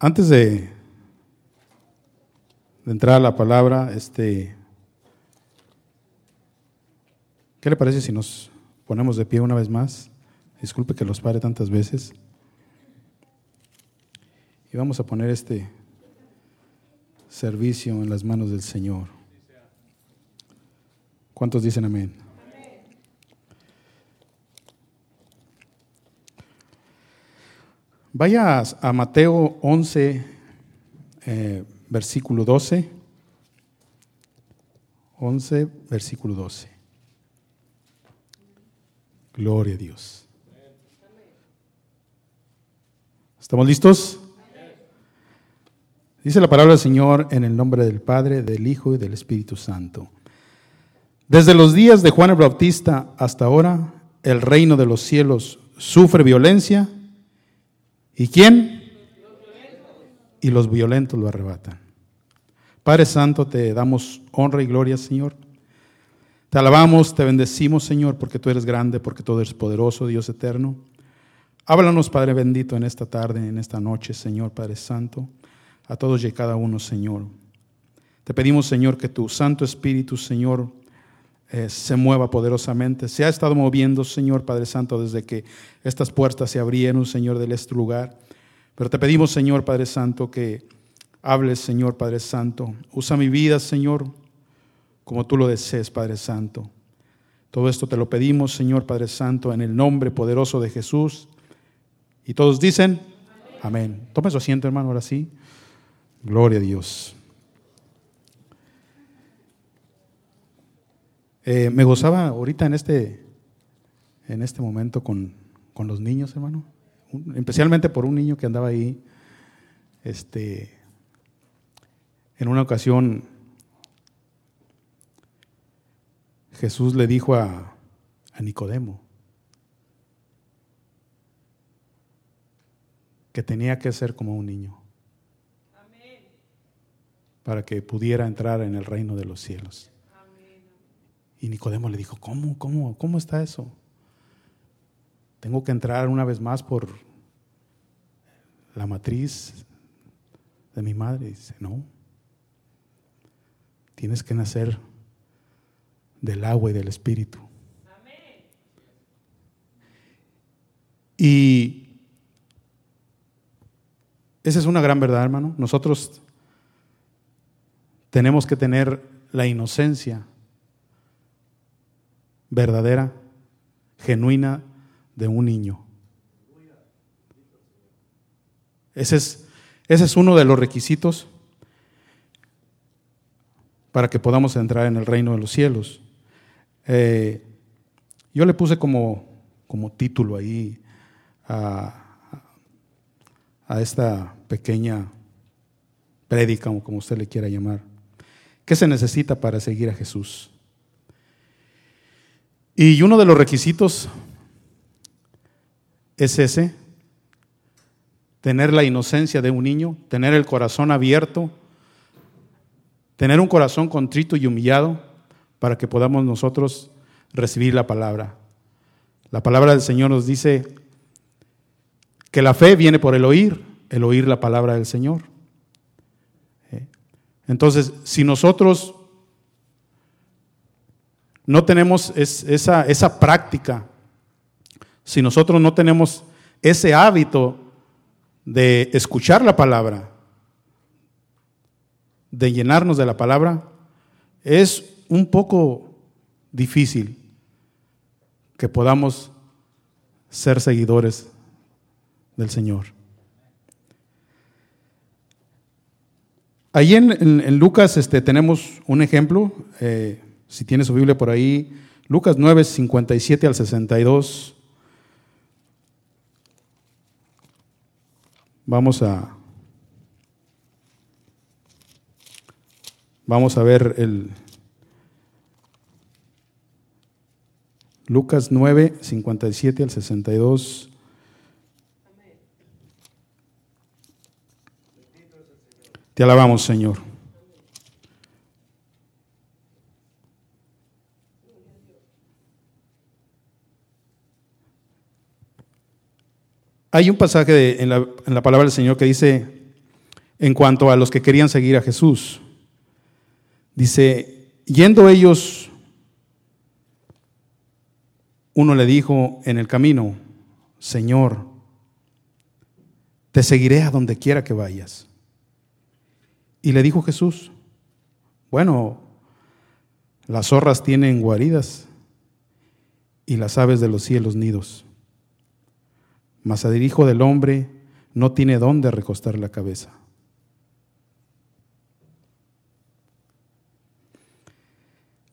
Antes de, entrar a la palabra, este, ¿qué le parece si nos ponemos de pie una vez más? Disculpe que los pare tantas veces. Y vamos a poner este servicio en las manos del Señor. ¿Cuántos dicen amén? Vaya a Mateo 11, eh, versículo 12. 11, versículo 12. Gloria a Dios. ¿Estamos listos? Dice la palabra del Señor en el nombre del Padre, del Hijo y del Espíritu Santo. Desde los días de Juan el Bautista hasta ahora, el reino de los cielos sufre violencia. ¿Y quién? Y los violentos lo arrebatan. Padre Santo, te damos honra y gloria, Señor. Te alabamos, te bendecimos, Señor, porque tú eres grande, porque tú eres poderoso, Dios eterno. Háblanos, Padre bendito, en esta tarde, en esta noche, Señor, Padre Santo, a todos y a cada uno, Señor. Te pedimos, Señor, que tu Santo Espíritu, Señor, eh, se mueva poderosamente. Se ha estado moviendo, Señor Padre Santo, desde que estas puertas se abrieron, Señor, de este lugar. Pero te pedimos, Señor Padre Santo, que hables, Señor Padre Santo. Usa mi vida, Señor, como tú lo desees, Padre Santo. Todo esto te lo pedimos, Señor Padre Santo, en el nombre poderoso de Jesús. Y todos dicen, amén. Tome su asiento, hermano, ahora sí. Gloria a Dios. Eh, me gozaba ahorita en este, en este momento con, con los niños, hermano. Especialmente por un niño que andaba ahí. Este, en una ocasión, Jesús le dijo a, a Nicodemo que tenía que ser como un niño para que pudiera entrar en el reino de los cielos. Y Nicodemo le dijo, ¿cómo, cómo, cómo está eso? Tengo que entrar una vez más por la matriz de mi madre. dice, no. Tienes que nacer del agua y del espíritu. Y esa es una gran verdad, hermano. Nosotros tenemos que tener la inocencia verdadera, genuina de un niño. Ese es, uno de los requisitos para que podamos entrar en el reino de los cielos. Eh, yo le puse como, título ahí a, a esta pequeña prédica, o como usted le quiera llamar. ¿Qué se necesita para seguir a Jesús? Y uno de los requisitos es ese, tener la inocencia de un niño, tener el corazón abierto, tener un corazón contrito y humillado para que podamos nosotros recibir la palabra. La palabra del Señor nos dice que la fe viene por el oír, el oír la palabra del Señor. ¿Eh? Entonces, si nosotros no tenemos esa, esa práctica, si nosotros no tenemos ese hábito de escuchar la palabra, de llenarnos de la palabra, es un poco difícil que podamos ser seguidores del Señor. Ahí en, Lucas este, tenemos un ejemplo. Eh, si tiene su Biblia por ahí, Lucas 9, 57 al 62. Vamos a Vamos a ver el Lucas 9, 57 al 62. Te alabamos, Señor. Hay un pasaje en, la, palabra del Señor que dice, en cuanto a los que querían seguir a Jesús. Dice, yendo ellos, uno le dijo en el camino, Señor, te seguiré a donde quiera que vayas. Y le dijo Jesús, bueno, las zorras tienen guaridas y las aves de los cielos nidos, mas el Hijo del Hombre no tiene dónde recostar la cabeza.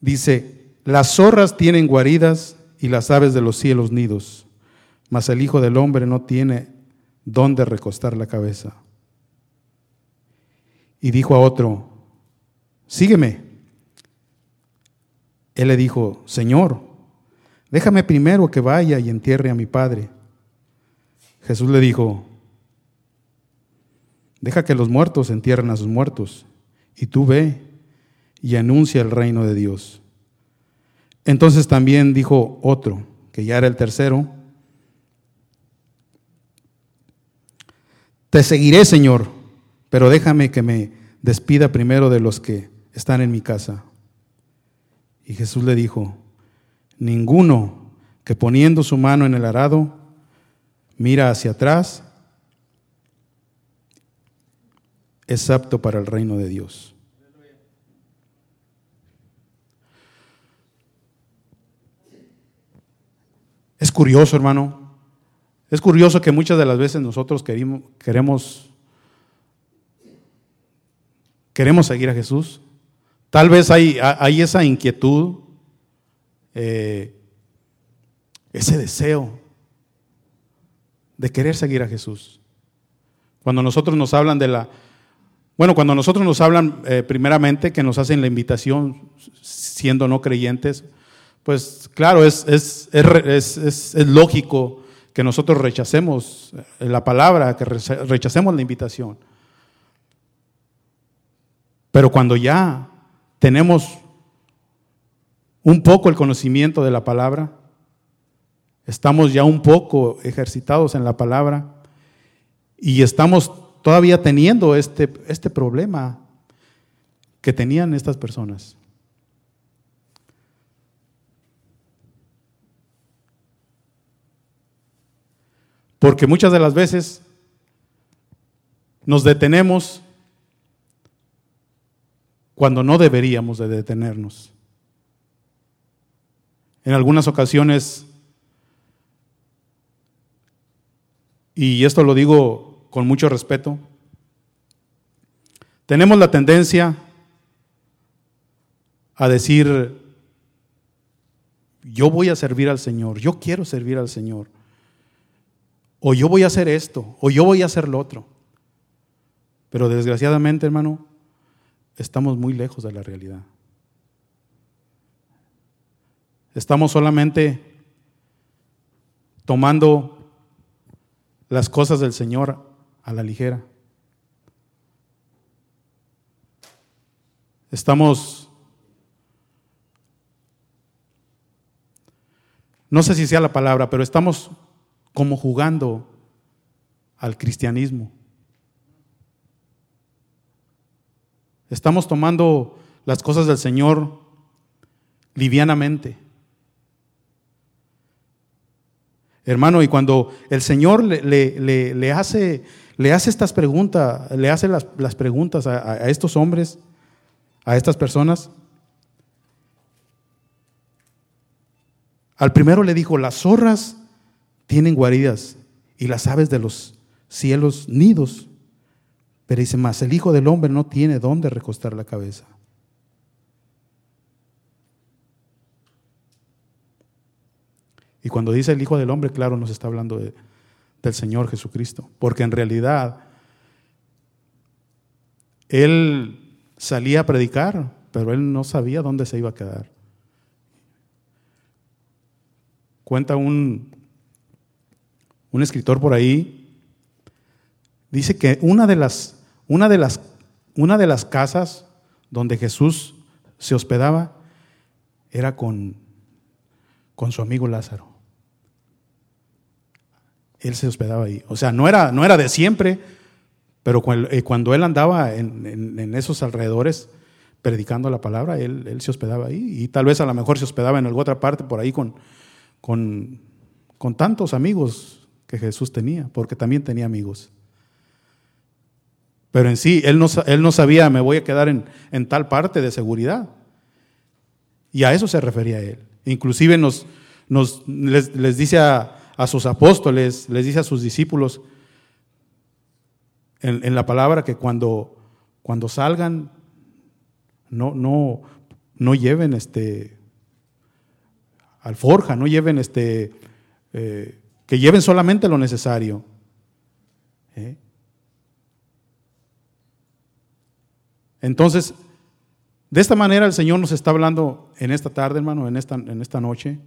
Dice, las zorras tienen guaridas y las aves de los cielos nidos, mas el Hijo del Hombre no tiene dónde recostar la cabeza. Y dijo a otro, sígueme. Él le dijo, Señor, déjame primero que vaya y entierre a mi padre. Jesús le dijo, deja que los muertos entierren a sus muertos, y tú ve y anuncia el reino de Dios. Entonces también dijo otro, que ya era el tercero, te seguiré, Señor, pero déjame que me despida primero de los que están en mi casa. Y Jesús le dijo, ninguno que poniendo su mano en el arado mira hacia atrás es apto para el reino de Dios. Es curioso, hermano. Es curioso que muchas de las veces nosotros queremos, queremos, queremos seguir a Jesús. Tal vez hay, hay esa inquietud, eh, ese deseo de querer seguir a Jesús. Cuando nosotros nos hablan de la... Bueno, cuando nosotros nos hablan eh, primeramente que nos hacen la invitación siendo no creyentes, pues claro, es, es, es, es, lógico que nosotros rechacemos la palabra, que rechacemos la invitación. Pero cuando ya tenemos un poco el conocimiento de la palabra, estamos ya un poco ejercitados en la palabra y estamos todavía teniendo este, este problema que tenían estas personas. Porque muchas de las veces nos detenemos cuando no deberíamos de detenernos. En algunas ocasiones, y esto lo digo con mucho respeto, tenemos la tendencia a decir, yo voy a servir al Señor, yo quiero servir al Señor o yo voy a hacer esto, o yo voy a hacer lo otro. Pero desgraciadamente, hermano, estamos muy lejos de la realidad. Estamos solamente tomando las cosas del Señor a la ligera. Estamos, no sé si sea la palabra, pero estamos como jugando al cristianismo. Estamos tomando las cosas del Señor livianamente. Hermano, y cuando el Señor le, le, hace, le hace estas preguntas, le hace las, las preguntas a, a estos hombres, a estas personas, al primero le dijo, las zorras tienen guaridas y las aves de los cielos nidos. Pero dice más, el Hijo del Hombre no tiene dónde recostar la cabeza. Y cuando dice el Hijo del Hombre, claro, nos está hablando del Señor Jesucristo. Porque en realidad Él salía a predicar, pero Él no sabía dónde se iba a quedar. Cuenta un, un escritor por ahí, dice que una de las, una de las, una de las casas donde Jesús se hospedaba era con, con su amigo Lázaro. Él se hospedaba ahí. O sea, no era, no era de siempre, Pero eh, cuando él andaba en, esos alrededores predicando la palabra, él, se hospedaba ahí. Y tal vez a lo mejor se hospedaba en alguna otra parte por ahí con, con, con tantos amigos que Jesús tenía, porque también tenía amigos. Pero en sí, él no, él no sabía, me voy a quedar en, en, tal parte de seguridad. Y a eso se refería él. Inclusive nos, nos, les dice a, a, sus apóstoles, les dice a sus discípulos en, la palabra que cuando, cuando salgan, no, no, no lleven este alforja, no lleven este, eh, que lleven solamente lo necesario. ¿eh? Entonces, de esta manera el Señor nos está hablando en esta tarde, hermano, en esta, en esta noche,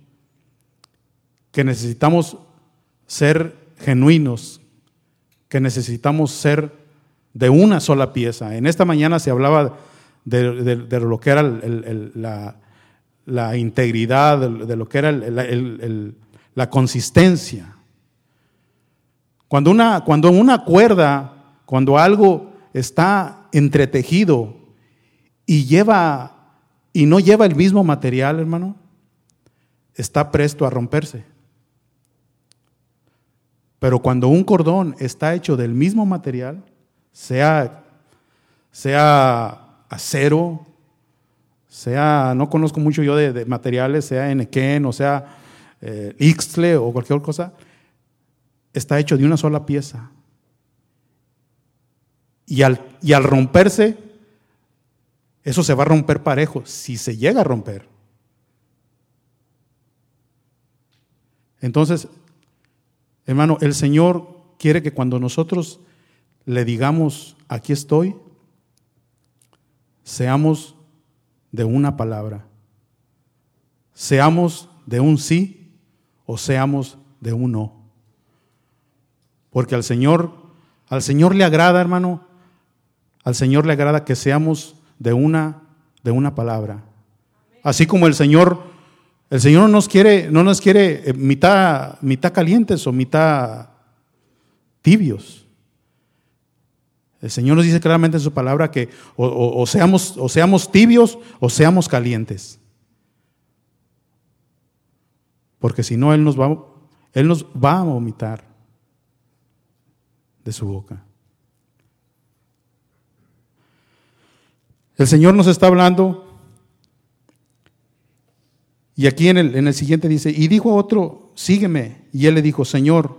que necesitamos ser genuinos, que necesitamos ser de una sola pieza. En esta mañana se hablaba de, lo que era la, integridad, de, lo que era la consistencia. Cuando una, cuando una cuerda, cuando algo está entretejido y lleva y no lleva el mismo material, hermano, está presto a romperse. Pero cuando un cordón está hecho del mismo material, sea, sea acero, sea, no conozco mucho yo de, materiales, sea enequén o sea eh, ixtle o cualquier cosa, está hecho de una sola pieza. Y al, y al romperse, eso se va a romper parejo, si se llega a romper. Entonces, hermano, el Señor quiere que cuando nosotros le digamos, aquí estoy, seamos de una palabra, seamos de un sí o seamos de un no. Porque al Señor, al Señor le agrada, hermano, al Señor le agrada que seamos de una, de una palabra. Así como el Señor, el Señor no nos quiere, no nos quiere eh, mitad, mitad calientes o mitad tibios. El Señor nos dice claramente en su palabra que o, seamos, o seamos tibios o seamos calientes. Porque si no, Él nos va, Él nos va a vomitar de su boca. El Señor nos está hablando y aquí en el, en el siguiente dice, y dijo a otro, sígueme. Y él le dijo, Señor,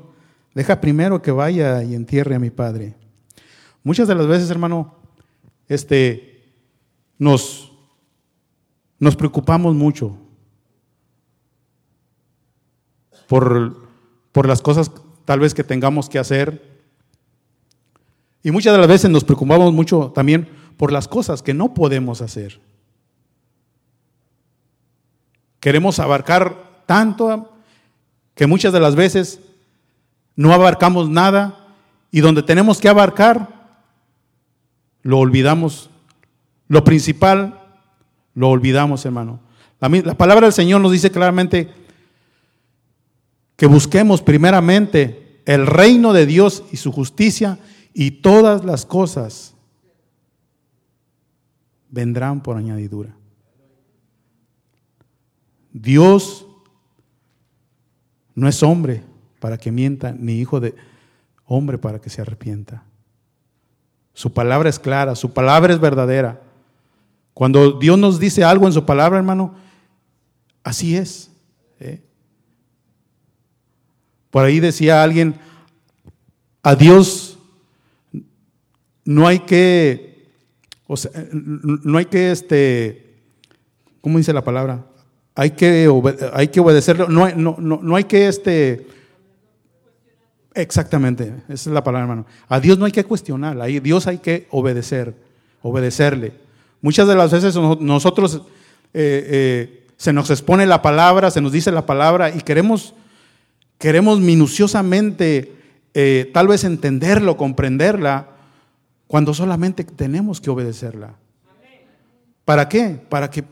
deja primero que vaya y entierre a mi padre. Muchas de las veces, hermano, este, nos, nos preocupamos mucho por, por las cosas tal vez que tengamos que hacer. Y muchas de las veces nos preocupamos mucho también por las cosas que no podemos hacer. Queremos abarcar tanto que muchas de las veces no abarcamos nada y donde tenemos que abarcar lo olvidamos. Lo principal, lo olvidamos, hermano. La, la, palabra del Señor nos dice claramente que busquemos primeramente el reino de Dios y su justicia y todas las cosas vendrán por añadidura. Dios no es hombre para que mienta, ni hijo de hombre para que se arrepienta. Su palabra es clara, su palabra es verdadera. Cuando Dios nos dice algo en su palabra, hermano, así es. ¿eh? Por ahí decía alguien, a Dios no hay que, no hay que, este, ¿cómo dice la palabra? Hay que, hay que obedecerlo, no hay, no, no, no hay que, este, Exactamente, esa es la palabra, hermano. A Dios no hay que cuestionar, a Dios hay que obedecer, obedecerle. Muchas de las veces nosotros eh, eh, se nos expone la palabra, se nos dice la palabra y queremos, queremos minuciosamente eh, tal vez entenderlo, comprenderla, cuando solamente tenemos que obedecerla. ¿Para qué? Para que,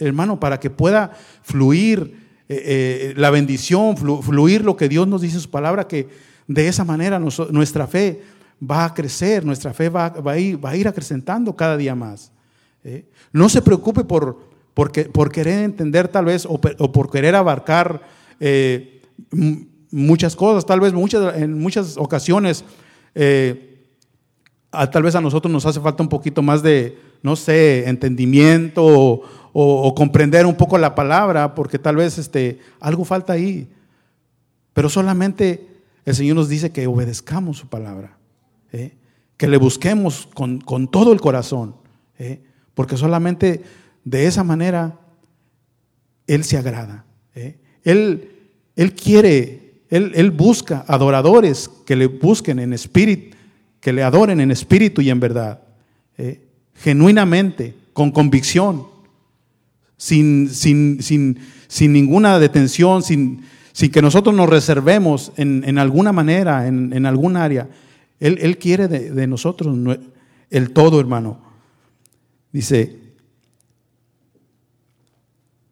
hermano, para que pueda fluir eh, eh, la bendición, fluir lo que Dios nos dice en su palabra, que de esa manera nuestra fe va a crecer, nuestra fe va, a, ir, va a ir acrecentando cada día más. ¿eh? No se preocupe por, por, querer entender tal vez o, por querer abarcar muchas cosas, tal vez muchas, en muchas ocasiones, eh, tal vez a nosotros nos hace falta un poquito más de, no sé, entendimiento o, comprender un poco la palabra, porque tal vez este, algo falta ahí. Pero solamente el Señor nos dice que obedezcamos su palabra, ¿eh? que le busquemos con, todo el corazón, ¿eh? porque solamente de esa manera Él se agrada. ¿eh? Él, él, quiere, él, él busca adoradores que le busquen en espíritu, que le adoren en espíritu y en verdad, genuinamente, con convicción, sin, sin, sin, sin ninguna detención, sin, sin que nosotros nos reservemos en, alguna manera, en, algún área. Él, quiere de, nosotros el todo, hermano. Dice,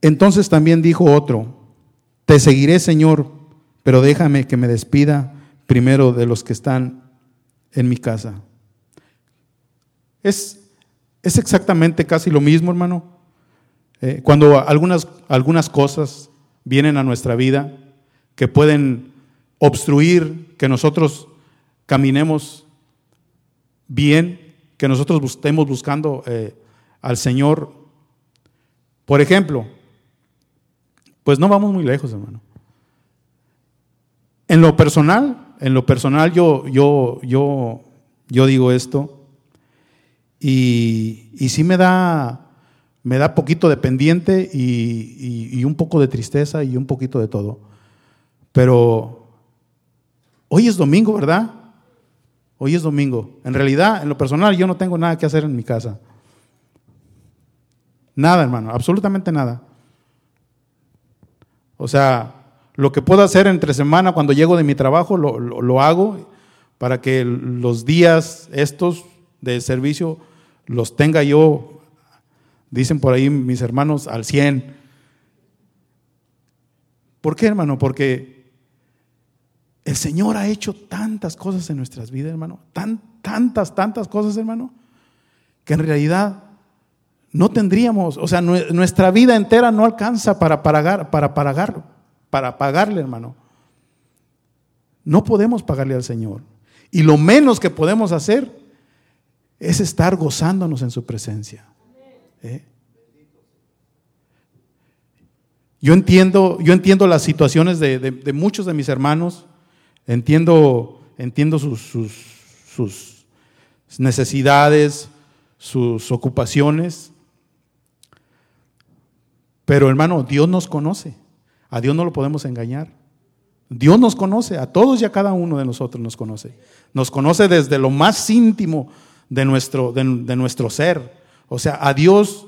entonces también dijo otro, te seguiré, Señor, pero déjame que me despida primero de los que están en mi casa. Es, es exactamente casi lo mismo, hermano. Eh, cuando algunas, algunas cosas vienen a nuestra vida, que pueden obstruir que nosotros caminemos bien, que nosotros estemos buscando eh, al Señor. Por ejemplo, pues no vamos muy lejos, hermano. En lo personal, en lo personal yo, yo, yo, yo digo esto y, y sí me da, me da poquito de pendiente y un poco de tristeza y un poquito de todo. Pero hoy es domingo, ¿verdad? Hoy es domingo. En realidad, en lo personal, yo no tengo nada que hacer en mi casa. Nada, hermano, absolutamente nada. O sea, lo que puedo hacer entre semana cuando llego de mi trabajo, lo, hago para que los días estos de servicio los tenga yo, dicen por ahí mis hermanos, al 100. ¿Por qué, hermano? Porque el Señor ha hecho tantas cosas en nuestras vidas, hermano. Tan, tantas, tantas cosas, hermano. Que en realidad no tendríamos, o sea, nuestra vida entera no alcanza para pagar, para pagar, para pagarle, hermano. No podemos pagarle al Señor. Y lo menos que podemos hacer es estar gozándonos en su presencia. ¿Eh? Yo entiendo, yo entiendo las situaciones de muchos de mis hermanos Entiendo, entiendo sus, necesidades, sus ocupaciones. Pero hermano, Dios nos conoce. A Dios no lo podemos engañar. Dios nos conoce, a todos y a cada uno de nosotros nos conoce. Nos conoce desde lo más íntimo de nuestro, de, nuestro ser. O sea, a Dios,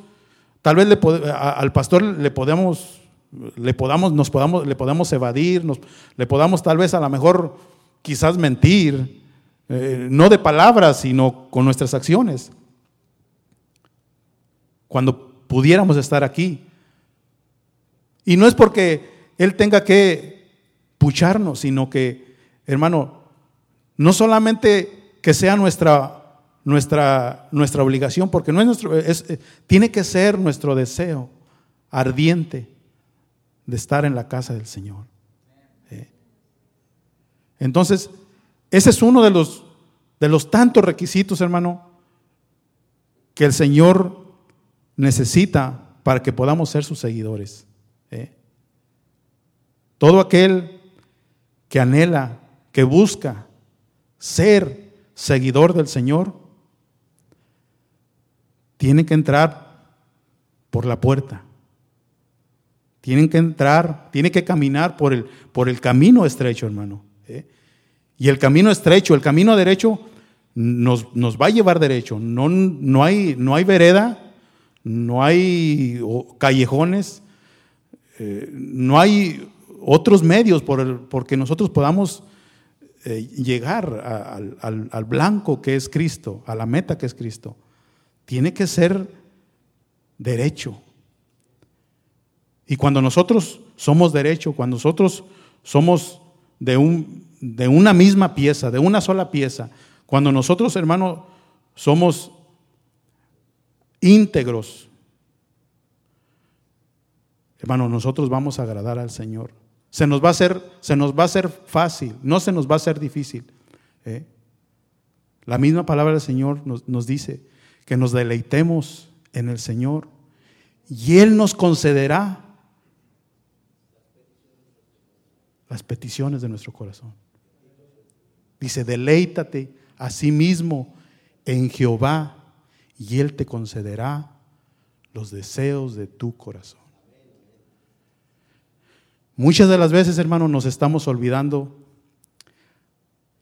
tal vez le, al pastor le podemos le podamos, nos podamos, le podamos evadir, nos, le podamos tal vez a lo mejor quizás mentir, eh, no de palabras, sino con nuestras acciones. Cuando pudiéramos estar aquí. Y no es porque Él tenga que pucharnos, sino que, hermano, no solamente que sea nuestra, nuestra, nuestra obligación, porque no es nuestro, es, eh, tiene que ser nuestro deseo ardiente de estar en la casa del Señor. ¿Eh? Entonces, ese es uno de los, de los tantos requisitos, hermano, que el Señor necesita para que podamos ser sus seguidores. ¿eh? Todo aquel que anhela, que busca ser seguidor del Señor, tiene que entrar por la puerta. Tienen que entrar, tiene que caminar por el, por el camino estrecho, hermano. ¿eh? Y el camino estrecho, el camino derecho, nos, nos va a llevar derecho. No, no, hay, no hay vereda, no hay callejones, eh, no hay otros medios por porque nosotros podamos eh, llegar al blanco que es Cristo, a la meta que es Cristo. Tiene que ser derecho. Y cuando nosotros somos derecho, cuando nosotros somos de, un, de una misma pieza, de una sola pieza, Cuando nosotros, hermano, somos íntegros, hermano, nosotros vamos a agradar al Señor. Se nos va a hacer, se nos va a hacer fácil, no se nos va a hacer difícil. ¿eh? La misma palabra del Señor nos, nos dice que nos deleitemos en el Señor y Él nos concederá las peticiones de nuestro corazón. Dice, deleítate a sí mismo en Jehová y Él te concederá los deseos de tu corazón. Muchas de las veces, hermanos, nos estamos olvidando.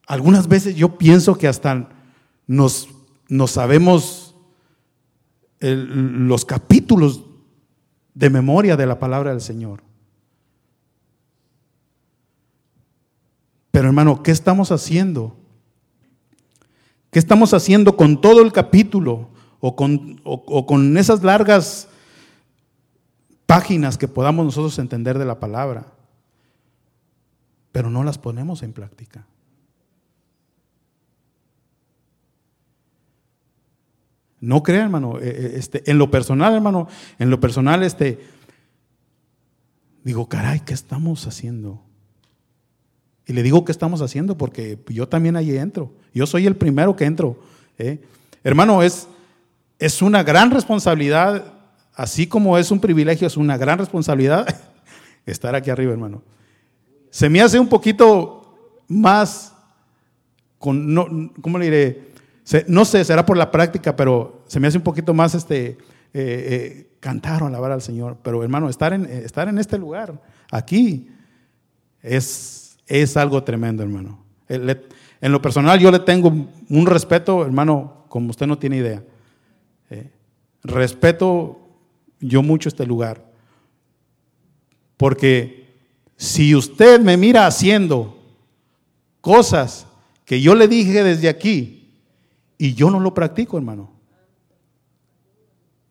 Algunas veces yo pienso que hasta nos, nos sabemos los capítulos de memoria de la palabra del Señor. Pero hermano, ¿qué estamos haciendo? ¿Qué estamos haciendo con todo el capítulo o con, o con esas largas páginas que podamos nosotros entender de la palabra? Pero no las ponemos en práctica. No crea, hermano. Eh, eh, este, en lo personal, hermano, en lo personal, este, digo, caray, ¿qué estamos haciendo? Y le digo, ¿qué estamos haciendo? Porque yo también ahí entro. Yo soy el primero que entro. ¿eh? Hermano, es, es una gran responsabilidad, así como es un privilegio, es una gran responsabilidad estar aquí arriba, hermano. Se me hace un poquito más, con, no, ¿cómo le diré? No sé, será por la práctica, pero se me hace un poquito más este, eh, eh, cantar o alabar al Señor. Pero hermano, estar en, estar en este lugar, aquí, es, es algo tremendo, hermano. En lo personal yo le tengo un respeto, hermano, como usted no tiene idea. Eh, respeto yo mucho este lugar. Porque si usted me mira haciendo cosas que yo le dije desde aquí, y yo no lo practico, hermano.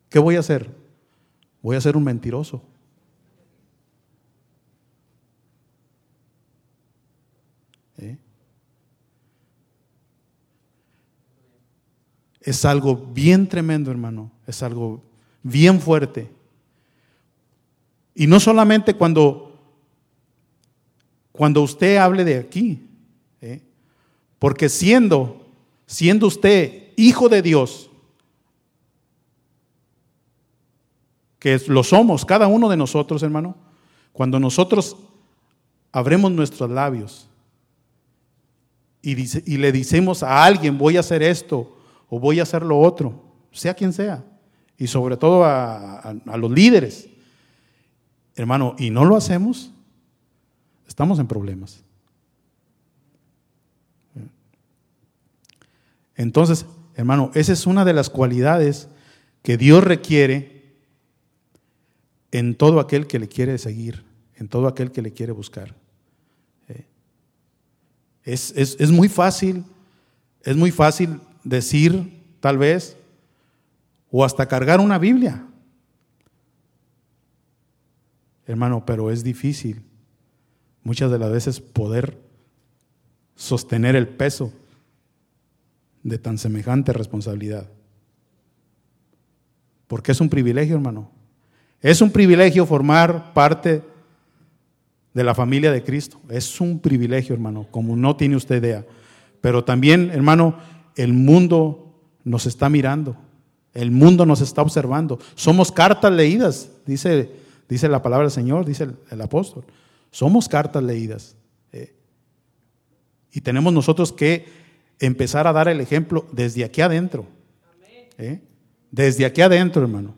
¿Qué voy a hacer? Voy a ser un mentiroso. ¿Eh? Es algo bien tremendo, hermano. Es algo bien fuerte. Y no solamente cuando, cuando usted hable de aquí, ¿eh? porque siendo siendo usted hijo de Dios, que lo somos, cada uno de nosotros, hermano, cuando nosotros abremos nuestros labios y, le decimos a alguien, voy a hacer esto o voy a hacer lo otro, sea quien sea, y sobre todo a los líderes, hermano, y no lo hacemos, estamos en problemas. Entonces, hermano, esa es una de las cualidades que Dios requiere en todo aquel que le quiere seguir, en todo aquel que le quiere buscar. Eh, es, es muy fácil, es muy fácil decir, tal vez, o hasta cargar una Biblia. Hermano, pero es difícil muchas de las veces poder sostener el peso de tan semejante responsabilidad. Porque es un privilegio, hermano. Es un privilegio formar parte de la familia de Cristo. Es un privilegio, hermano, como no tiene usted idea. Pero también, hermano, el mundo nos está mirando. El mundo nos está observando. Somos cartas leídas, dice, dice la palabra del Señor, dice el, apóstol. Somos cartas leídas. Eh. y tenemos nosotros que empezar a dar el ejemplo desde aquí adentro. ¿Eh? Desde aquí adentro, hermano.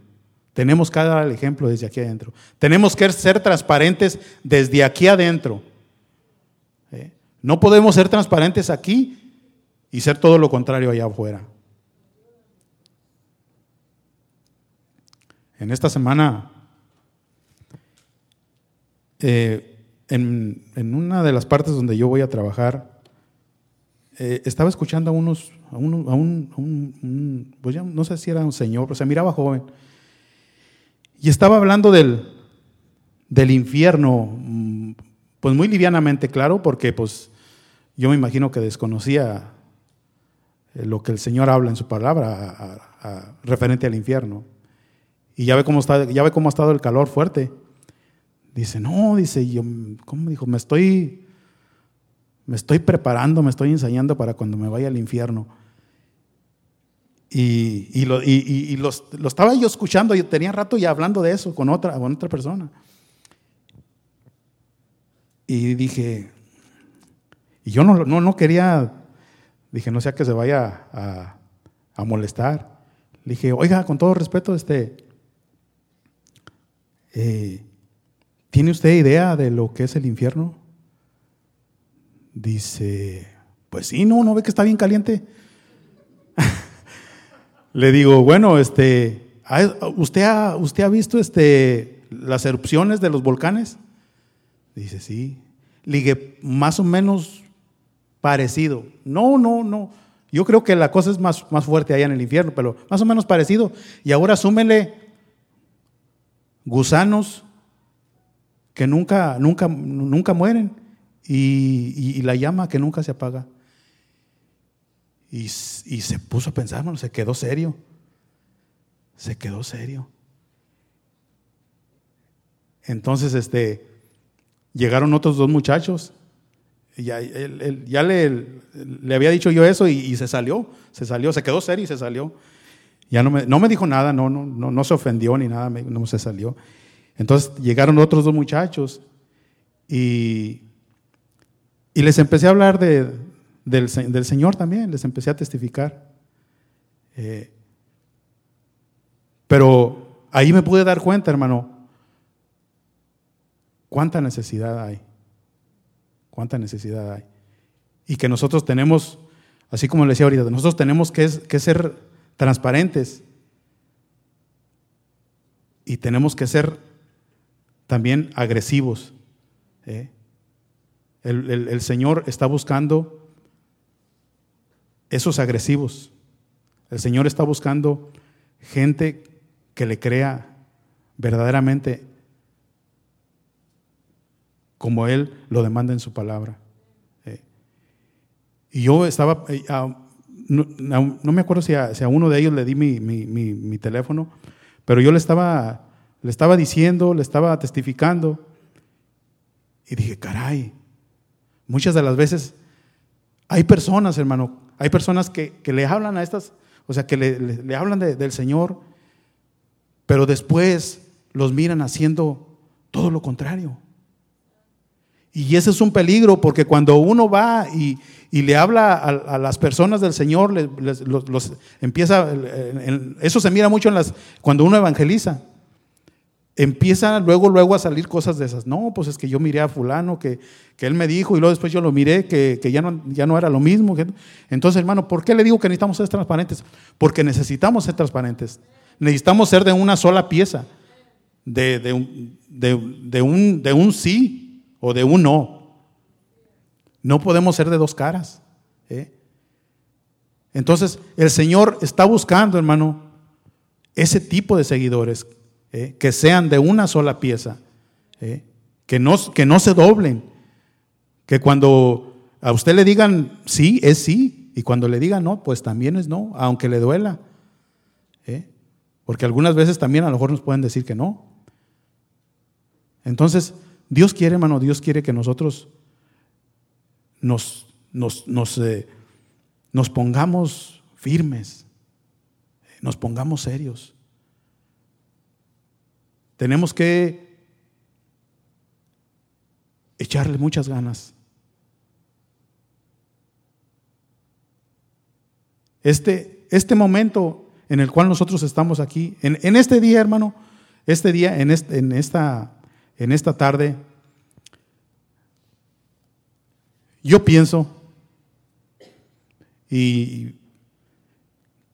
Tenemos que dar el ejemplo desde aquí adentro. Tenemos que ser transparentes desde aquí adentro. ¿Eh? No podemos ser transparentes aquí y ser todo lo contrario allá afuera. En esta semana, eh, en, en una de las partes donde yo voy a trabajar, eh, estaba escuchando a unos, a un, a un, pues ya no sé si era un señor, pero se miraba joven, y estaba hablando del, del infierno, mm, pues muy livianamente, claro, porque pues yo me imagino que desconocía eh, lo que el Señor habla en su palabra referente al infierno. Y ya ve cómo está, ya ve cómo ha estado el calor fuerte. Dice, no, dice, yo, ¿cómo dijo? Me estoy, me estoy preparando, me estoy enseñando para cuando me vaya al infierno. Y, lo, estaba yo escuchando, yo tenía rato ya hablando de eso con otra, con otra persona. Y dije, y yo no, no, quería, dije, no sea que se vaya a, a molestar. Le dije, oiga, con todo respeto, este, eh, ¿tiene usted idea de lo que es el infierno? Dice, pues sí, no, no ve que está bien caliente. Le digo, bueno, este, ¿usted ha, usted ha visto este, las erupciones de los volcanes? Dice, sí. Dije, más o menos parecido. No, no, no. Yo creo que la cosa es más, más fuerte allá en el infierno, pero más o menos parecido. Y ahora súmele gusanos que nunca, nunca, nunca mueren y, la llama que nunca se apaga. Y, se puso a pensar, se quedó serio. Se quedó serio. Entonces, este, llegaron otros dos muchachos. Ya, ya le, le, había dicho yo eso y, se salió, se salió, se quedó serio y se salió. Ya no me, no me dijo nada, no, no, no, no se ofendió ni nada, no se salió. Entonces llegaron otros dos muchachos y, y les empecé a hablar de, del, del, Señor también, les empecé a testificar. Eh, pero ahí me pude dar cuenta, hermano, cuánta necesidad hay, cuánta necesidad hay. Y que nosotros tenemos, así como le decía ahorita, nosotros tenemos que, que ser transparentes. Y tenemos que ser también agresivos. ¿eh? El, Señor está buscando esos agresivos. El Señor está buscando gente que le crea verdaderamente como Él lo demanda en su palabra. ¿eh? Y yo estaba, eh, no, me acuerdo si a, uno de ellos le di mi, teléfono, pero yo le estaba, le estaba diciendo, le estaba testificando. Y dije, caray, muchas de las veces hay personas, hermano, hay personas que, le hablan a estas, o sea, que le, hablan del Señor, pero después los miran haciendo todo lo contrario. Y ese es un peligro porque cuando uno va y, le habla a, las personas del Señor, los, empieza, eso se mira mucho en las, cuando uno evangeliza. Empieza luego, luego a salir cosas de esas. No, pues es que yo miré a fulano, que, que él me dijo, y luego después yo lo miré, que, ya, no, ya no era lo mismo. Entonces, hermano, ¿por qué le digo que necesitamos ser transparentes? Porque necesitamos ser transparentes. Necesitamos ser de una sola pieza, de, de, de, un, de un sí o de un no. No podemos ser de dos caras. ¿eh? Entonces, el Señor está buscando, hermano, ese tipo de seguidores, ¿eh? que sean de una sola pieza, ¿eh? que, no, que no se doblen, que cuando a usted le digan sí, es sí, y cuando le digan no, pues también es no, aunque le duela. Porque algunas veces también a lo mejor nos pueden decir que no. Entonces, Dios quiere, hermano, Dios quiere que nosotros nos, nos, eh, nos, pongamos firmes, nos pongamos serios. Tenemos que echarle muchas ganas. Este, este momento en el cual nosotros estamos aquí, en, en este día, hermano, este día, en, este, en esta en esta tarde, yo pienso y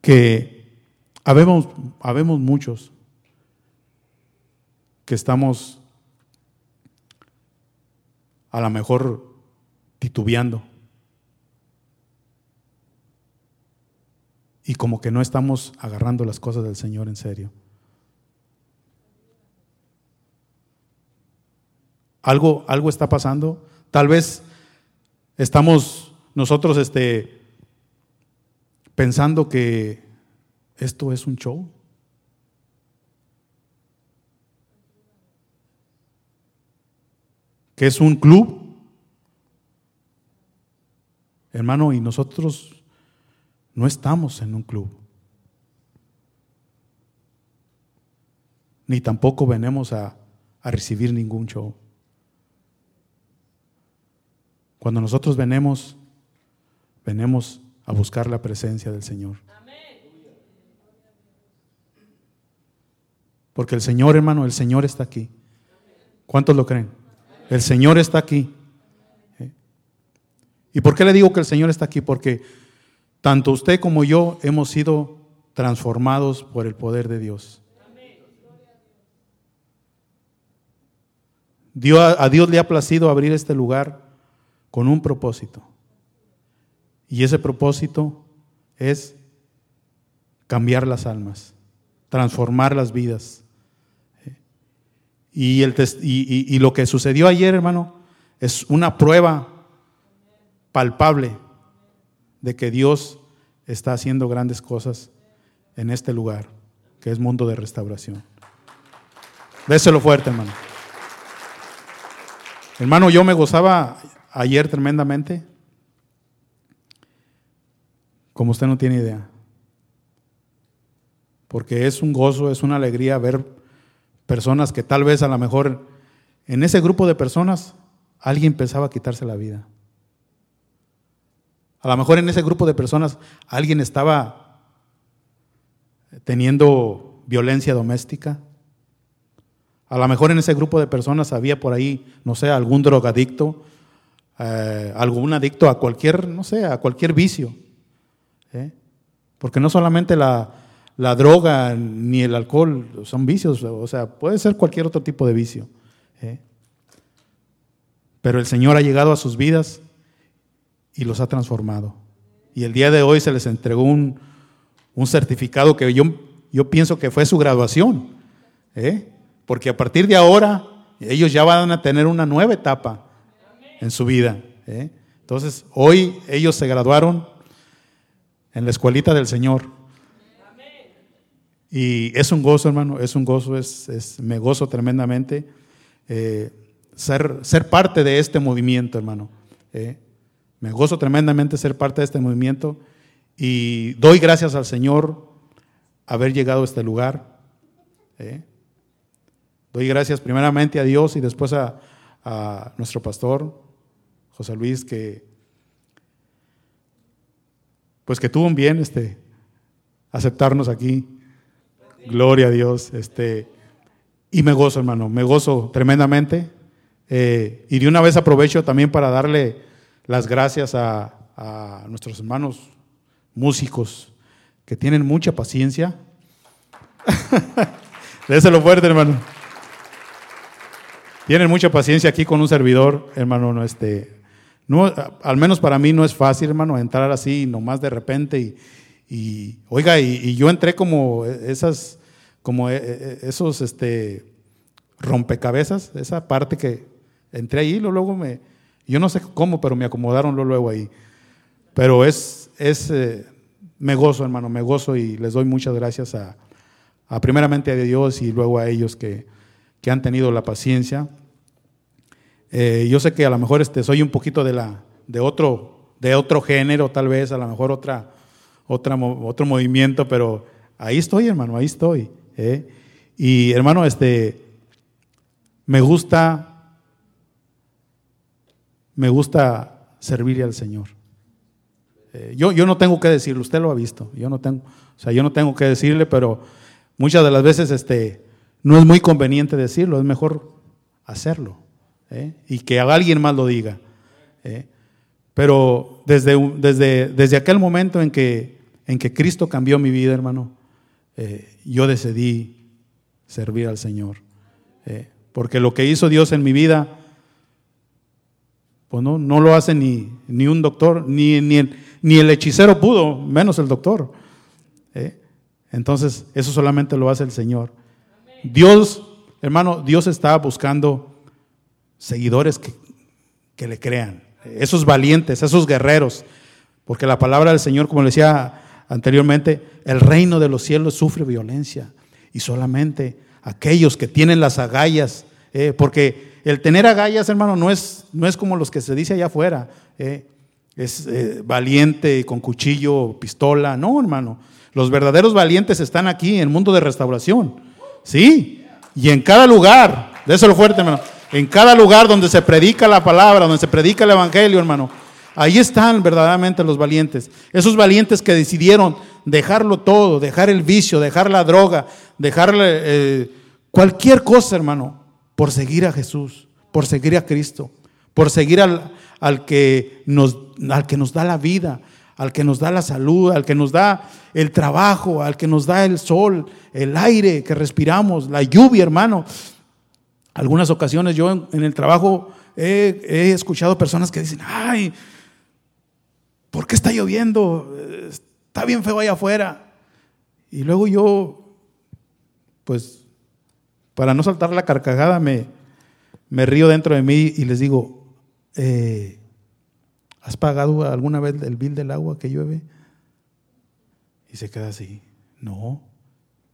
que habemos, habemos muchos que estamos a lo mejor titubeando y como que no estamos agarrando las cosas del Señor en serio. Algo, algo está pasando. Tal vez estamos nosotros este, pensando que esto es un show. Que es un club. Hermano, y nosotros no estamos en un club. Ni tampoco venimos a, a recibir ningún show. Cuando nosotros venimos, venimos a buscar la presencia del Señor. Porque el Señor, hermano, el Señor está aquí. ¿Cuántos lo creen? El Señor está aquí. ¿Y por qué le digo que el Señor está aquí? Porque tanto usted como yo hemos sido transformados por el poder de Dios. Dios a Dios le ha placido abrir este lugar con un propósito. Y ese propósito es cambiar las almas, transformar las vidas. Y, el, y, lo que sucedió ayer, hermano, es una prueba palpable de que Dios está haciendo grandes cosas en este lugar, que es mundo de restauración. Déselo fuerte, hermano. Hermano, yo me gozaba ayer tremendamente, como usted no tiene idea. Porque es un gozo, es una alegría ver personas que tal vez a lo mejor en ese grupo de personas alguien pensaba quitarse la vida. A lo mejor en ese grupo de personas alguien estaba teniendo violencia doméstica. A lo mejor en ese grupo de personas había por ahí, no sé, algún drogadicto, eh, algún adicto a cualquier, no sé, a cualquier vicio. ¿eh? Porque no solamente la, la droga ni el alcohol son vicios, o sea, puede ser cualquier otro tipo de vicio. ¿eh? Pero el Señor ha llegado a sus vidas y los ha transformado. Y el día de hoy se les entregó un, certificado que yo, yo pienso que fue su graduación. ¿eh? Porque a partir de ahora ellos ya van a tener una nueva etapa en su vida. ¿eh? Entonces, hoy ellos se graduaron en la escuelita del Señor. Y es un gozo, hermano, es un gozo, es, me gozo tremendamente eh, ser, ser parte de este movimiento, hermano. Eh. Me gozo tremendamente ser parte de este movimiento y doy gracias al Señor haber llegado a este lugar. Eh. Doy gracias primeramente a Dios y después a, a nuestro pastor, José Luis, que pues que tuvo un bien este, aceptarnos aquí Gloria a Dios. Este, y me gozo, hermano, me gozo tremendamente. Eh, y de una vez aprovecho también para darle las gracias a, nuestros hermanos músicos que tienen mucha paciencia. Déselo fuerte, hermano. Tienen mucha paciencia aquí con un servidor, hermano. No, este, no, al menos para mí no es fácil, hermano, entrar así nomás de repente y, y oiga, y, yo entré como esas, como e, e, e, esos este, rompecabezas, esa parte que entré ahí, luego me, yo no sé cómo, pero me acomodaron luego ahí. Pero es, es eh, me gozo, hermano, me gozo y les doy muchas gracias a, primeramente a Dios y luego a ellos que, que han tenido la paciencia. Eh, yo sé que a lo mejor este, soy un poquito de, la, de, otro, de otro género, tal vez, a lo mejor otra, otra, otro movimiento, pero ahí estoy, hermano, ahí estoy. ¿Eh? Y hermano, este, me gusta, me gusta servirle al Señor. Eh, yo, yo no tengo que decirle, usted lo ha visto, yo no tengo, o sea, yo no tengo que decirle, pero muchas de las veces este, no es muy conveniente decirlo, es mejor hacerlo ¿eh? y que alguien más lo diga. Pero desde, desde, desde aquel momento en que en que Cristo cambió mi vida, hermano, yo decidí servir al Señor. Eh, porque lo que hizo Dios en mi vida, pues no, no lo hace ni, ni un doctor, ni, ni, el, ni, el, hechicero pudo, menos el doctor. Eh, entonces, eso solamente lo hace el Señor. Dios, hermano, Dios está buscando seguidores que, que le crean, esos valientes, esos guerreros, porque la palabra del Señor, como le decía anteriormente, el reino de los cielos sufre violencia y solamente aquellos que tienen las agallas, eh, porque el tener agallas, hermano, no es, no es como los que se dice allá afuera, eh, es eh, valiente con cuchillo, pistola, no, hermano. Los verdaderos valientes están aquí en el mundo de restauración, ¿sí? Y en cada lugar, lo fuerte, hermano, en cada lugar donde se predica la palabra, donde se predica el evangelio, hermano, ahí están verdaderamente los valientes. Esos valientes que decidieron dejarlo todo, dejar el vicio, dejar la droga, dejarle eh, cualquier cosa, hermano, por seguir a Jesús, por seguir a Cristo, por seguir al, al, que, nos, al que nos da la vida, al que nos da la salud, al que nos da el trabajo, al que nos da el sol, el aire que respiramos, la lluvia, hermano. Algunas ocasiones yo en, el trabajo he, escuchado personas que dicen, ay, ¿por qué está lloviendo? Está bien feo allá afuera. Y luego yo, pues, para no saltar la carcajada, me, me río dentro de mí y les digo, eh, ¿has pagado alguna vez el bill del agua que llueve? Y se queda así, no.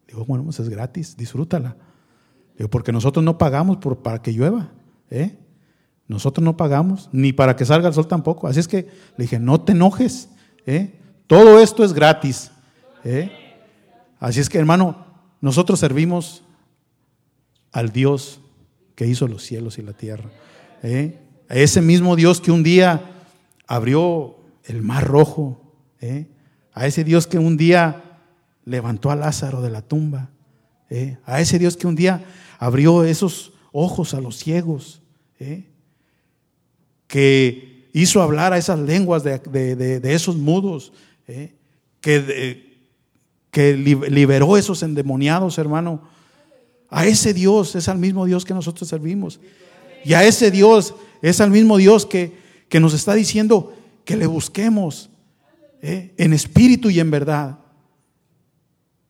Digo, bueno, pues es gratis, disfrútala. Digo, porque nosotros no pagamos por, para que llueva, ¿eh? Nosotros no pagamos, ni para que salga el sol tampoco. Así es que le dije, no te enojes, ¿eh? Todo esto es gratis. ¿eh? Así es que, hermano, nosotros servimos al Dios que hizo los cielos y la tierra. ¿eh? A ese mismo Dios que un día abrió el mar rojo. A ese Dios que un día levantó a Lázaro de la tumba. A ese Dios que un día abrió esos ojos a los ciegos. Que hizo hablar a esas lenguas de, de esos mudos. ¿eh? que, que liberó esos endemoniados, hermano. A ese Dios es al mismo Dios que nosotros servimos. Y a ese Dios es al mismo Dios que, que nos está diciendo que le busquemos ¿eh? en espíritu y en verdad.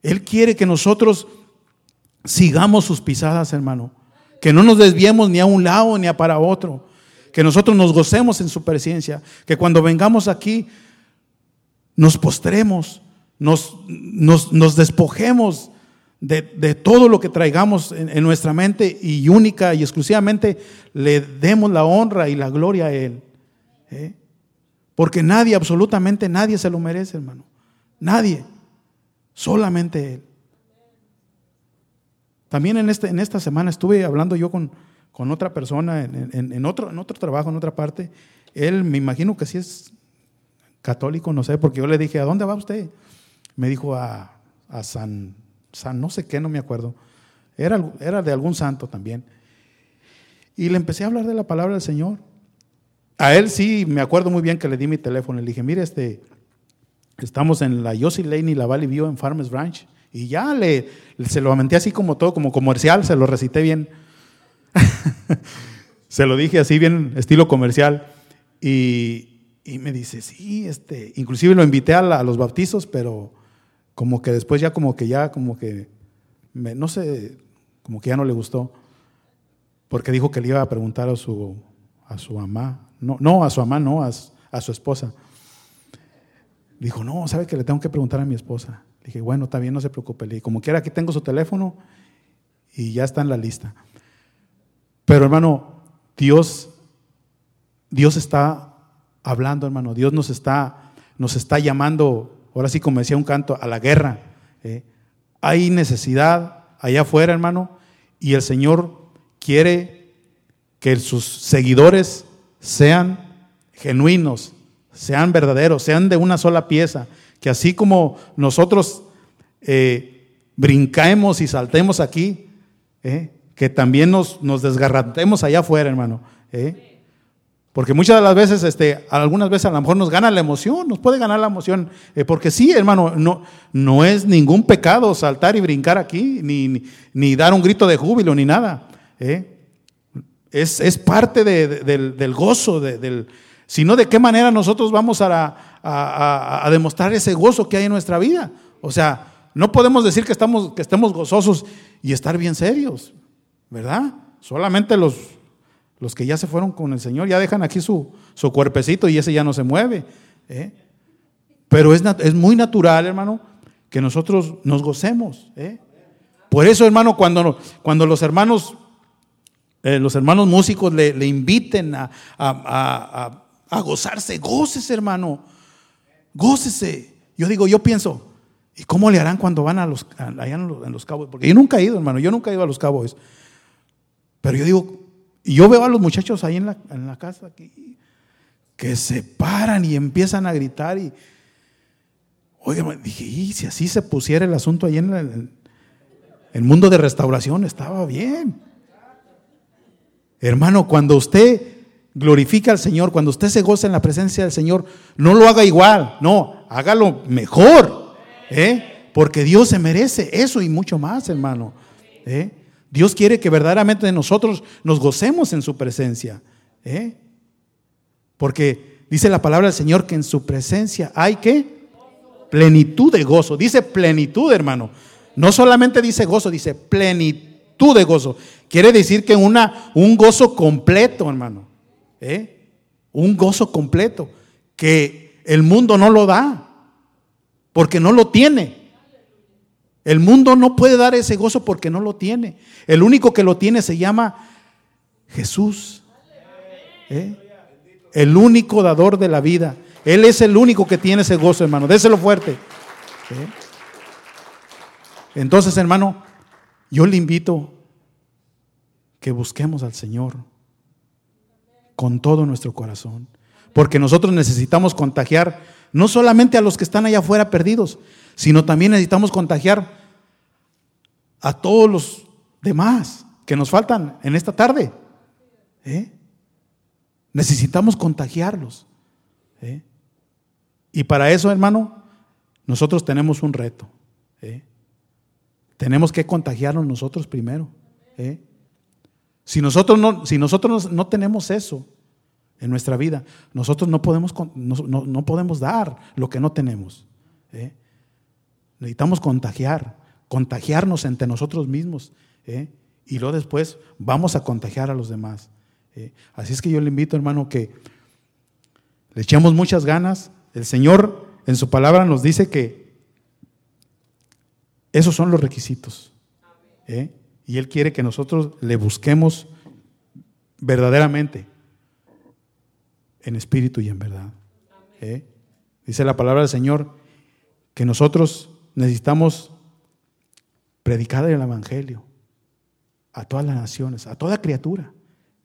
Él quiere que nosotros sigamos sus pisadas, hermano. Que no nos desviemos ni a un lado ni a para otro. Que nosotros nos gocemos en su presencia. Que cuando vengamos aquí nos postremos, nos, nos, despojemos de, todo lo que traigamos en, nuestra mente y única y exclusivamente le demos la honra y la gloria a Él. ¿eh? Porque nadie, absolutamente nadie se lo merece, hermano. Nadie. Solamente Él. También en, este, en esta semana estuve hablando yo con, con otra persona en, otro, en otro trabajo, en otra parte. Él me imagino que sí es católico, no sé, porque yo le dije, ¿a dónde va usted? Me dijo a, San, San, no sé qué, no me acuerdo. Era, era de algún santo también. Y le empecé a hablar de la palabra del Señor. A él sí, me acuerdo muy bien que le di mi teléfono. Le dije, mire, este, estamos en la Yossi Lane y la Valley View en Farmers Branch. Y ya le, se lo aventé así como todo, como comercial, se lo recité bien. se lo dije así bien, estilo comercial. Y, y me dice, sí, este, inclusive lo invité a, los bautizos, pero como que después ya como que ya, como que, no sé, como que ya no le gustó, porque dijo que le iba a preguntar a su, a su mamá, no, no, a su mamá, no, a, a su esposa. Dijo, no, ¿sabe que le tengo que preguntar a mi esposa? Le dije, bueno, está bien, no se preocupe. Le dije, como quiera, aquí tengo su teléfono y ya está en la lista. Pero hermano, Dios, Dios está hablando, hermano. Dios nos está, nos está llamando, ahora sí como decía un canto, a la guerra. ¿eh? Hay necesidad allá afuera, hermano, y el Señor quiere que sus seguidores sean genuinos, sean verdaderos, sean de una sola pieza, que así como nosotros eh, brincaemos y saltemos aquí, ¿eh? Que también nos, nos allá afuera, hermano. ¿eh? Porque muchas de las veces, este, algunas veces a lo mejor nos gana la emoción, nos puede ganar la emoción. Eh, porque sí, hermano, no, no es ningún pecado saltar y brincar aquí, ni, ni, dar un grito de júbilo, ni nada. ¿eh? Es, parte del, gozo, sino de qué manera nosotros vamos a, a, demostrar ese gozo que hay en nuestra vida. O sea, no podemos decir que, estamos, que estemos gozosos y estar bien serios, ¿verdad? Solamente los los que ya se fueron con el Señor ya dejan aquí su, su cuerpecito y ese ya no se mueve. ¿eh? Pero es, es muy natural, hermano, que nosotros nos gocemos. ¿eh? Por eso, hermano, cuando, cuando los hermanos, eh, los hermanos músicos le, inviten a, a, a, gozarse, gócese, hermano, gócese. Yo digo, yo pienso, ¿y cómo le harán cuando van a los, allá en los, en los cabos? Porque yo nunca he ido, hermano, yo nunca he ido a los cabos. Pero yo digo, y yo veo a los muchachos ahí en la, en la casa aquí, que se paran y empiezan a gritar y, oye, dije, y si así se pusiera el asunto ahí en el, el mundo de restauración, estaba bien. Hermano, cuando usted glorifica al Señor, cuando usted se goza en la presencia del Señor, no lo haga igual, no, hágalo mejor, ¿eh? porque Dios se merece eso y mucho más, hermano. ¿eh? Dios quiere que verdaderamente nosotros nos gocemos en su presencia. ¿eh? Porque dice la palabra del Señor que en su presencia hay que plenitud de gozo. Dice plenitud, hermano. No solamente dice gozo, dice plenitud de gozo. Quiere decir que una, un gozo completo, hermano. ¿Eh? Un gozo completo. Que el mundo no lo da. Porque no lo tiene. El mundo no puede dar ese gozo porque no lo tiene. El único que lo tiene se llama Jesús. ¿Eh? El único dador de la vida. Él es el único que tiene ese gozo, hermano. Déselo fuerte. ¿Eh? Entonces, hermano, yo le invito que busquemos al Señor con todo nuestro corazón. Porque nosotros necesitamos contagiar no solamente a los que están allá afuera perdidos, sino también necesitamos contagiar a todos los demás que nos faltan en esta tarde. ¿Eh? Necesitamos contagiarlos. ¿eh? Y para eso, hermano, nosotros tenemos un reto. ¿eh? Tenemos que contagiarnos nosotros primero. Si nosotros, no, si nosotros no tenemos eso en nuestra vida, nosotros no podemos, no, no podemos dar lo que no tenemos. Necesitamos contagiar, contagiarnos entre nosotros mismos. ¿eh? Y luego después vamos a contagiar a los demás. Así es que yo le invito, hermano, que le echemos muchas ganas. El Señor en su palabra nos dice que esos son los requisitos. ¿eh? Y Él quiere que nosotros le busquemos verdaderamente, en espíritu y en verdad. ¿eh? Dice la palabra del Señor que nosotros necesitamos predicar el Evangelio a todas las naciones, a toda criatura.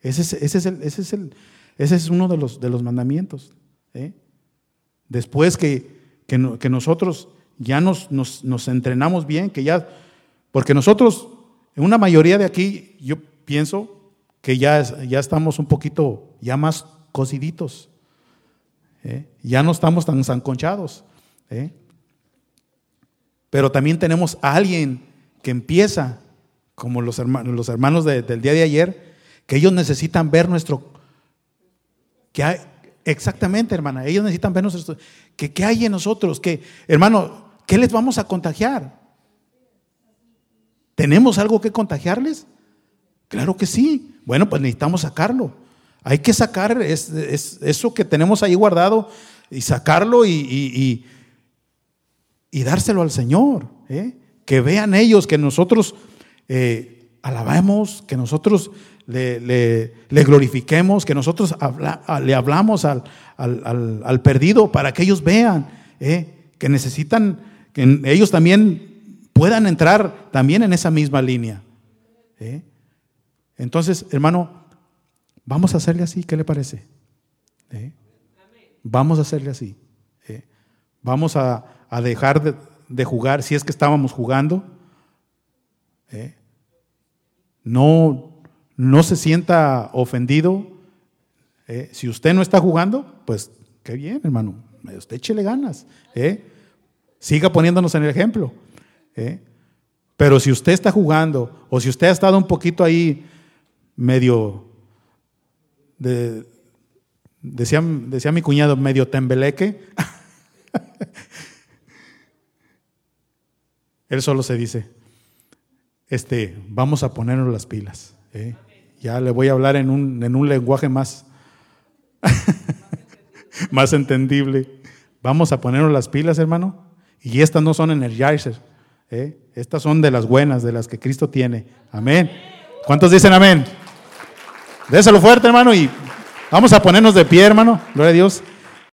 Ese es, ese es, el, ese es, el, uno de los, de los mandamientos. ¿eh? Después que, que, que nosotros ya nos, nos, entrenamos bien, que ya, porque nosotros, en una mayoría de aquí, yo pienso que ya, ya estamos un poquito, ya más cociditos, ¿eh? ya no estamos tan zanconchados. ¿eh? Pero también tenemos a alguien que empieza, como los hermanos, los hermanos del día de ayer, que ellos necesitan ver nuestro, que hay, exactamente hermana, ellos necesitan ver nuestro, que qué hay en nosotros, que hermano, ¿Qué les vamos a contagiar? ¿Tenemos algo que contagiarles? Claro que sí. Bueno, pues necesitamos sacarlo. Hay que sacar eso que tenemos ahí guardado y sacarlo y, dárselo al Señor. ¿eh? Que vean ellos que nosotros eh, alabamos, que nosotros le, glorifiquemos, que nosotros le hablamos al, perdido para que ellos vean ¿eh? que necesitan que ellos también puedan entrar también en esa misma línea. ¿eh? Entonces, hermano, vamos a hacerle así, ¿qué le parece? Vamos a hacerle así. Vamos a, dejar de, jugar, si es que estábamos jugando. No, no se sienta ofendido. Si usted no está jugando, pues qué bien, hermano. Usted échele ganas. ¿eh? Siga poniéndonos en el ejemplo. ¿eh? Pero si usted está jugando o si usted ha estado un poquito ahí medio, decía, decía mi cuñado, medio tembeleque, él solo se dice, este, vamos a ponernos las pilas. ¿eh? Ya le voy a hablar en un, en un lenguaje más, más entendible. Vamos a ponernos las pilas, hermano. Y estas no son energizers. ¿eh? Estas son de las buenas, de las que Cristo tiene. Amén. ¿Cuántos dicen amén? Déselo fuerte, hermano, y vamos a ponernos de pie, hermano. Gloria a Dios.